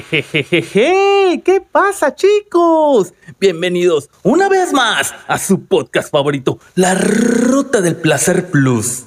Jejejeje, ¿qué pasa chicos? Bienvenidos una vez más a su podcast favorito, La Ruta del Placer Plus.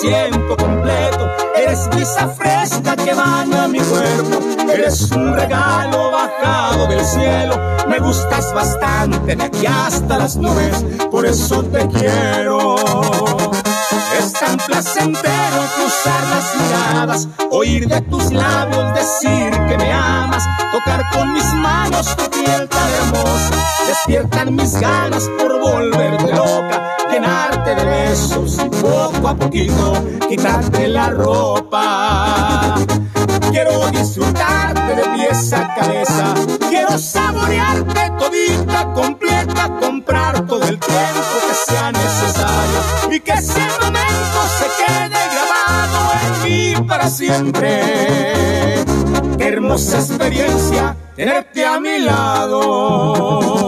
Siento completo. Eres brisa fresca que baña mi cuerpo. Eres un regalo bajado del cielo. Me gustas bastante de aquí hasta las nubes. Por eso te quiero. Es tan placentero cruzar las miradas, oír de tus labios decir que me amas, tocar con mis manos tu piel tan hermosa, despiertan mis ganas por volverte loca, llenarte de besos y poco a poquito quitarte la ropa. Quiero disfrutarte de pies a cabeza, quiero saborearte todita, completa, comprar todo el tiempo que sea necesario y que ese momento se quede grabado en mí para siempre. Qué hermosa experiencia tenerte a mi lado.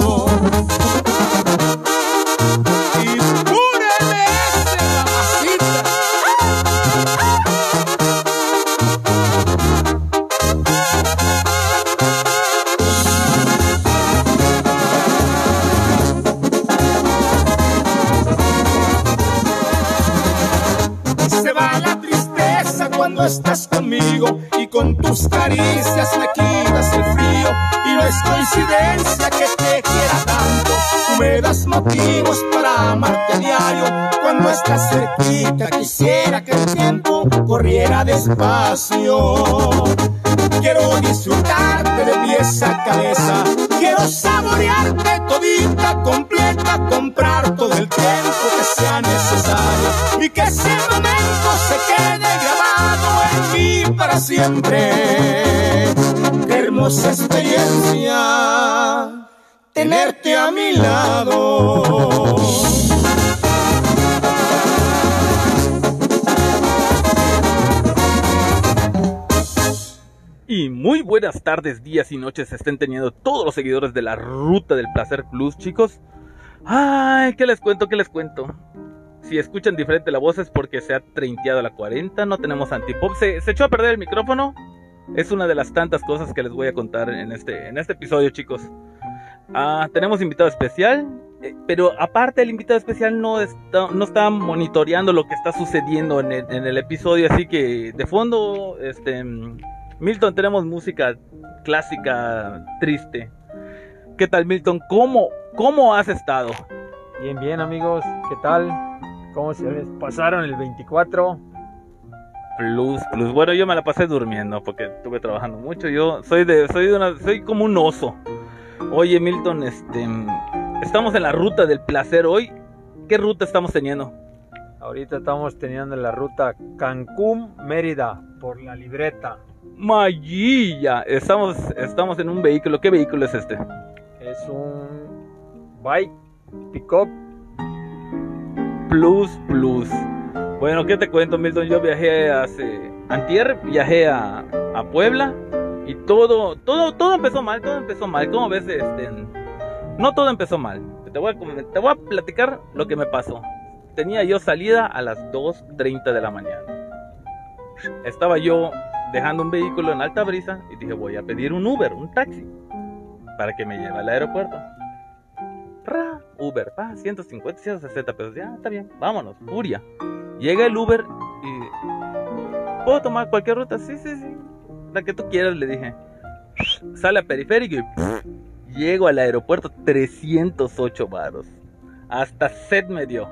Me das motivos para amarte a diario. Cuando estás cerquita quisiera que el tiempo corriera despacio. Quiero disfrutarte de pies a cabeza. Quiero saborearte todita, completa, comprar todo el tiempo que sea necesario. Y que ese momento se quede grabado en mí para siempre. Qué hermosa experiencia tenerte a mi lado. Y muy buenas tardes, días y noches estén teniendo todos los seguidores de la Ruta del Placer Plus, chicos. Ay, ¿qué les cuento? ¿Qué les cuento? Si escuchan diferente la voz es porque se ha treinteado la 40, no tenemos antipop. ¿Se, se echó a perder el micrófono? Es una de las tantas cosas que les voy a contar en este, en este episodio, chicos. Ah, tenemos invitado especial, eh, pero aparte el invitado especial no está, no está monitoreando lo que está sucediendo en el, en el episodio, así que de fondo, este, Milton, tenemos música clásica triste. ¿Qué tal, Milton? ¿Cómo, cómo has estado? Bien, bien amigos, ¿qué tal? ¿Cómo se les pasaron el 24? Plus, plus. Bueno, yo me la pasé durmiendo porque estuve trabajando mucho. Yo soy de, soy de una, soy como un oso. Oye, Milton, este, estamos en la ruta del placer hoy. ¿Qué ruta estamos teniendo? Ahorita estamos teniendo la ruta Cancún-Mérida por la libreta. Mayilla. Estamos, estamos en un vehículo. ¿Qué vehículo es este? Es un bike pickup. Plus, plus. Bueno, ¿qué te cuento, Milton? Yo viajé hace. Antier viajé a, a Puebla. Y todo, todo, todo empezó mal, todo empezó mal. ¿Cómo ves? Este, no todo empezó mal. Te voy, a, te voy a platicar lo que me pasó. Tenía yo salida a las 2.30 de la mañana. Estaba yo dejando un vehículo en alta brisa y dije voy a pedir un Uber, un taxi, para que me lleve al aeropuerto. Ra, Uber, pa, 150, 160 pesos. Ya, está bien, vámonos, furia. Llega el Uber y... ¿Puedo tomar cualquier ruta? Sí, sí, sí. La que tú quieras, le dije. Sale a periférico y... llego al aeropuerto 308 varos. Hasta sed me dio.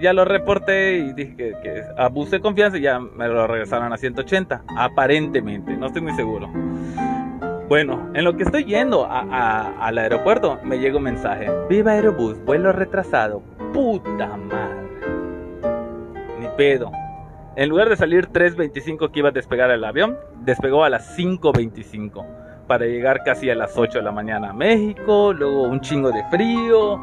Ya lo reporté y dije que, que abusé de confianza y ya me lo regresaron a 180. Aparentemente, no estoy muy seguro. Bueno, en lo que estoy yendo a- a- al aeropuerto, me llega un mensaje. Viva Aerobús, vuelo retrasado. Puta madre. Ni pedo. En lugar de salir 3.25 que iba a despegar el avión, despegó a las 5.25 para llegar casi a las 8 de la mañana a México, luego un chingo de frío,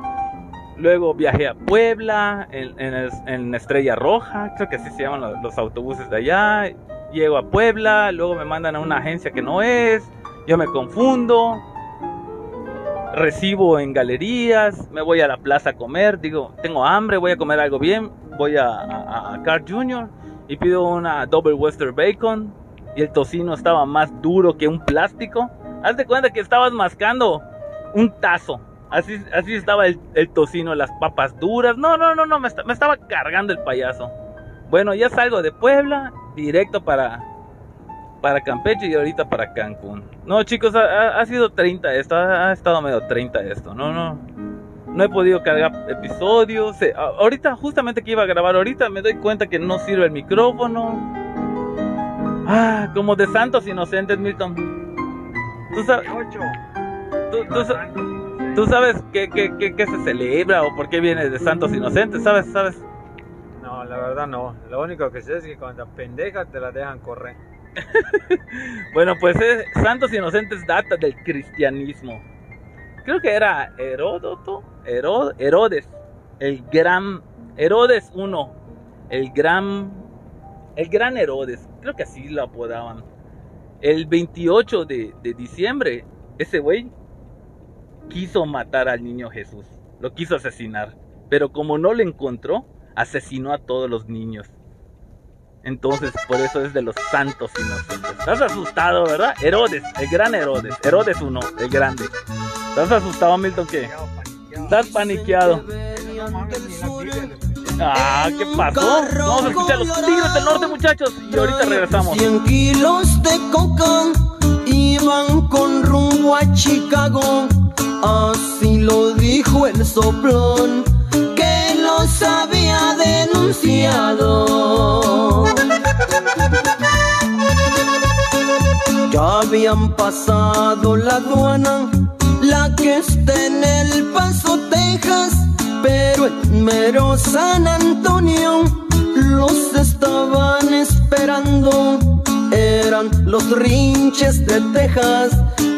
luego viajé a Puebla en, Estrella Roja, creo que así se llaman los, los, autobuses de allá, llego a Puebla, luego me mandan a una agencia que no es, yo me confundo, recibo en galerías, me voy a la plaza a comer, digo, tengo hambre, voy a comer algo bien, voy a, a, a Carl Jr. y pido una Double Western Bacon y el tocino estaba más duro que un plástico. Haz de cuenta que estabas mascando un tazo. Así, así estaba el, tocino, las papas duras. No, no, no, no, me, me estaba cargando el payaso. Bueno, ya salgo de Puebla, directo para, para Campeche y ahorita para Cancún. No, chicos, ha, sido 30 esto, ha, estado medio 30 esto. No, no, no he podido cargar episodios. ahorita, justamente que iba a grabar ahorita, me doy cuenta que no sirve el micrófono. Ah, como de santos inocentes, Milton. Tú sabes. Tú, sabes qué, qué, se celebra o por qué viene de santos inocentes, ¿sabes? ¿Sabes? No, la verdad no. Lo único que sé es que cuando pendejas te la dejan correr. bueno, pues es, Santos Inocentes data del cristianismo. Creo que era Heródoto, Herodes, el gran Herodes I, el gran el gran Herodes, creo que así lo apodaban. El 28 de, de diciembre, ese güey quiso matar al niño Jesús, lo quiso asesinar, pero como no le encontró, asesinó a todos los niños. Entonces, por eso es de los santos inocentes. Estás asustado, ¿verdad? Herodes, el gran Herodes. Herodes uno, el grande. ¿Estás asustado, Milton? ¿Qué? Estás paniqueado. Ah, ¿qué pasó? Vamos a escuchar los tigres del norte, muchachos. Y ahorita regresamos. 100 kilos de coca iban con rumbo a Chicago. Así lo dijo el soplón que los había denunciado. Ya habían pasado la aduana, la que está en El Paso, Texas, pero en mero San Antonio los estaban esperando. Eran los rinches de Texas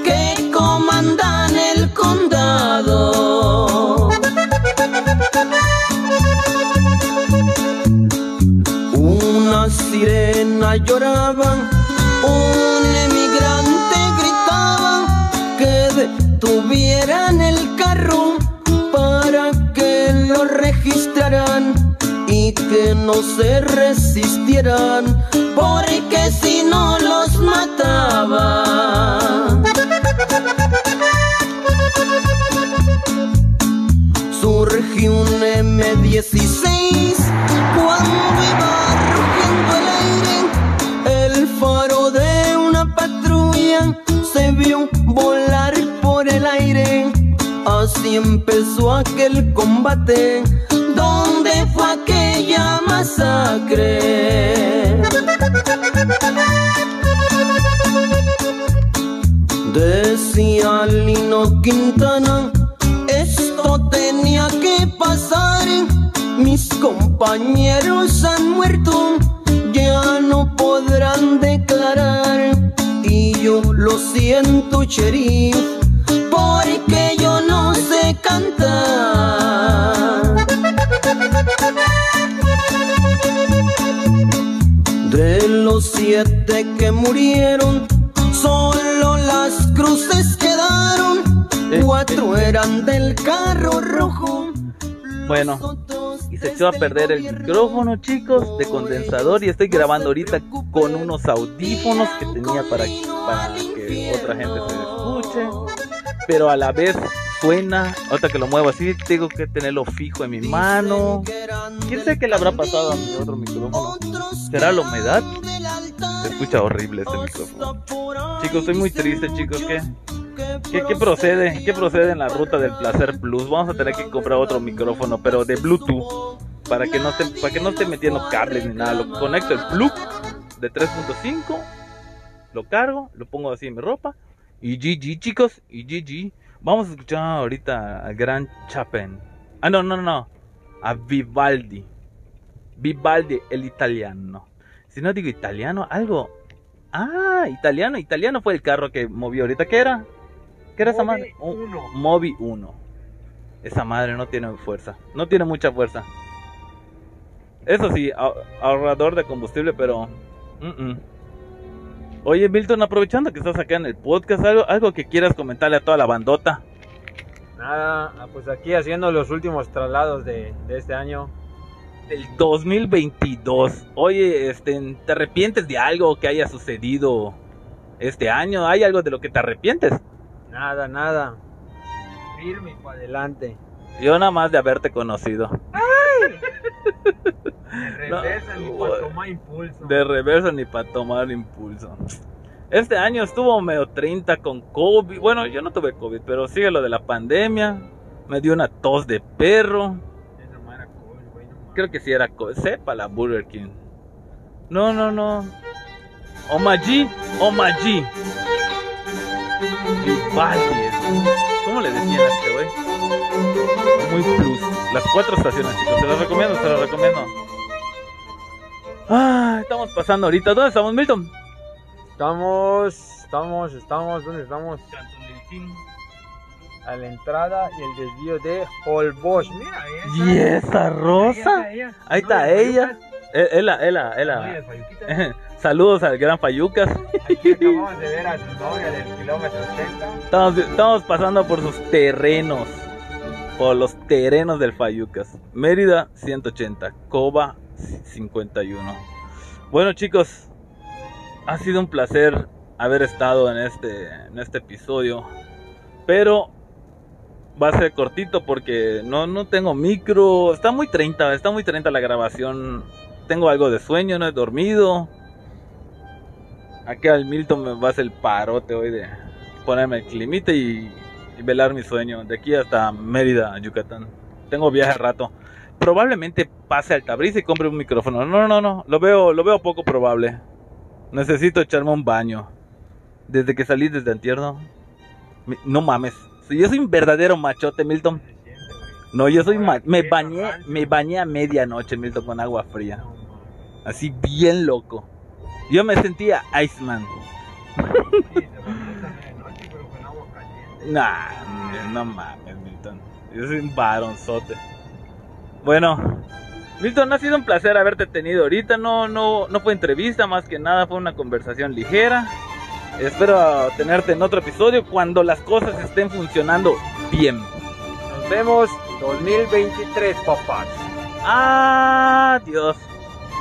que comandan el condado. Una sirena lloraba, se resistieran, porque si no los mataba. Surgió un M16 cuando iba rugiendo el aire, el faro de una patrulla se vio volar por el aire. Así empezó aquel combate, donde fue aquella masacre. Decía Lino Quintana, esto tenía que pasar. Mis compañeros han muerto, ya no podrán declarar. Y yo lo siento, sheriff, porque yo no sé cantar. Los siete que murieron, Solo las cruces quedaron, cuatro eran del carro rojo. Bueno, y se echó a perder el micrófono, chicos, de condensador. Y estoy grabando ahorita con unos audífonos que tenía para, para que otra gente se escuche. Pero a la vez suena, ahorita que lo muevo así, tengo que tenerlo fijo en mi mano. ¿Quién sabe qué le habrá pasado a mi otro micrófono? ¿Será la humedad? Se escucha horrible este micrófono. Chicos, estoy muy triste, chicos. ¿Qué, qué, qué procede? ¿Qué procede en la ruta del Placer Plus? Vamos a tener que comprar otro micrófono, pero de Bluetooth. Para que no esté, para que no esté metiendo cables ni nada. Lo conecto el plug de 3.5. Lo cargo, lo pongo así en mi ropa. Y GG, chicos. Y GG. Vamos a escuchar ahorita a Gran Chapin. Ah, no, no, no. A Vivaldi. Vivaldi, el italiano. Si no digo italiano, algo. Ah, italiano, italiano fue el carro que movió ahorita. ¿Qué era? ¿Qué era esa madre? Un- uno. Mobi 1. Esa madre no tiene fuerza. No tiene mucha fuerza. Eso sí, ah- ahorrador de combustible, pero. mm, mm. Oye, Milton, aprovechando que estás acá en el podcast, algo, algo que quieras comentarle a toda la bandota. Nada, ah, pues aquí haciendo los últimos traslados de, de este año. del 2022. Oye, este, ¿te arrepientes de algo que haya sucedido este año? ¿Hay algo de lo que te arrepientes? Nada, nada. Firme y para adelante. Yo nada más de haberte conocido. De No, reversa ni güey. para tomar impulso. De reverso ni para tomar impulso. Este año estuvo medio 30 con COVID. Bueno, yo no tuve COVID, pero sigue lo de la pandemia. Me dio una tos de perro. Esa era güey, no. Creo que sí era COVID. Sepa la Burger King. No, no, no. Omaji, Omaji. Vivaldi. ¿Cómo le decían a este güey? Muy plus. Las cuatro estaciones, chicos. Se las recomiendo, se las recomiendo. Ah, estamos pasando ahorita. ¿Dónde estamos, Milton? Estamos, estamos, estamos, ¿dónde estamos? A la entrada y el desvío de Holbox. Mira esa. ¿Y esa rosa? Ahí está ella. Ella. Fayucas. Eh, las Fayuquitas. Saludos al gran Fayucas. Aquí acabamos de ver a su novia del kilómetro 80. Estamos, estamos pasando por sus terrenos. Por los terrenos del Fayucas. Mérida 180. Coba 51. Bueno chicos. Ha sido un placer haber estado en este, en este episodio. Pero va a ser cortito porque no, no tengo micro. Está muy 30. Está muy 30 la grabación. Tengo algo de sueño. No he dormido. Aquí al Milton me va a hacer el parote hoy de ponerme el climite y, y velar mi sueño. De aquí hasta Mérida, Yucatán. Tengo viaje al rato. Probablemente pase al Tabriz y compre un micrófono. No, no, no. Lo veo, lo veo poco probable. Necesito echarme un baño. Desde que salí desde Antierno. Mi- No mames. Yo soy un verdadero machote, Milton. No, yo soy ma- me bañé, me bañé a medianoche, Milton, con agua fría. Así bien loco. Yo me sentía Iceman. Nah, no mames, Milton. Yo soy un varonzote. Bueno, Milton, ha sido un placer haberte tenido ahorita. No, no, no fue entrevista, más que nada fue una conversación ligera. Espero tenerte en otro episodio cuando las cosas estén funcionando bien. Nos vemos 2023, papás. Adiós.